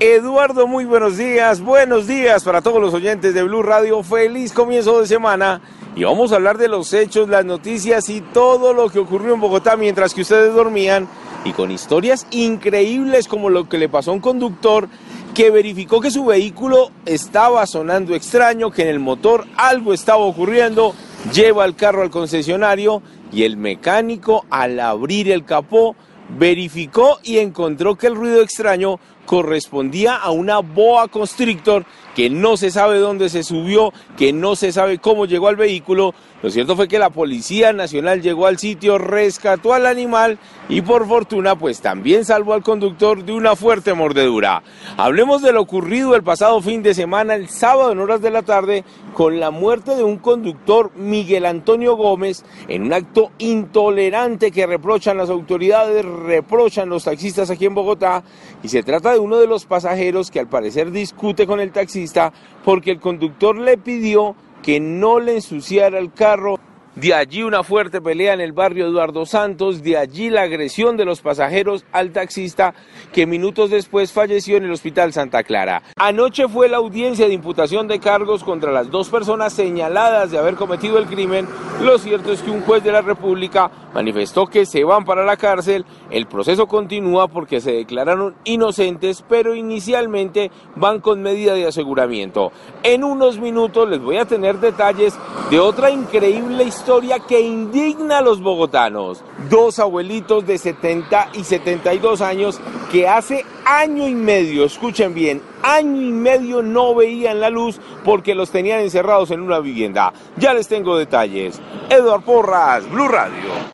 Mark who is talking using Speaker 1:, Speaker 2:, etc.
Speaker 1: Eduardo, muy buenos días. Buenos días para todos los oyentes de Blue Radio. Feliz comienzo de semana. Y vamos a hablar de los hechos, las noticias y todo lo que ocurrió en Bogotá mientras que ustedes dormían. Y con historias increíbles como lo que le pasó a un conductor que verificó que su vehículo estaba sonando extraño, que en el motor algo estaba ocurriendo, lleva el carro al concesionario y el mecánico al abrir el capó verificó y encontró que el ruido extraño correspondía a una boa constrictor que no se sabe dónde se subió, que no se sabe cómo llegó al vehículo. Lo cierto fue que la Policía Nacional llegó al sitio, rescató al animal y por fortuna pues también salvó al conductor de una fuerte mordedura. Hablemos de lo ocurrido el pasado fin de semana, el sábado en horas de la tarde, con la muerte de un conductor, Miguel Antonio Gómez, en un acto intolerante que reprochan las autoridades, reprochan los taxistas aquí en Bogotá y se trata de uno de los pasajeros que al parecer discute con el taxista porque el conductor le pidió que no le ensuciara el carro. De allí una fuerte pelea en el barrio Eduardo Santos, de allí la agresión de los pasajeros al taxista que minutos después falleció en el Hospital Santa Clara. Anoche fue la audiencia de imputación de cargos contra las dos personas señaladas de haber cometido el crimen. Lo cierto es que un juez de la República manifestó que se van para la cárcel. El proceso continúa porque se declararon inocentes, pero inicialmente van con medida de aseguramiento. En unos minutos les voy a tener detalles de otra increíble historia que indigna a los bogotanos. Dos abuelitos de 70 y 72 años que hace año y medio, escuchen bien, año y medio no veían la luz porque los tenían encerrados en una vivienda. Ya les tengo detalles. Eduard Porras, Blue Radio.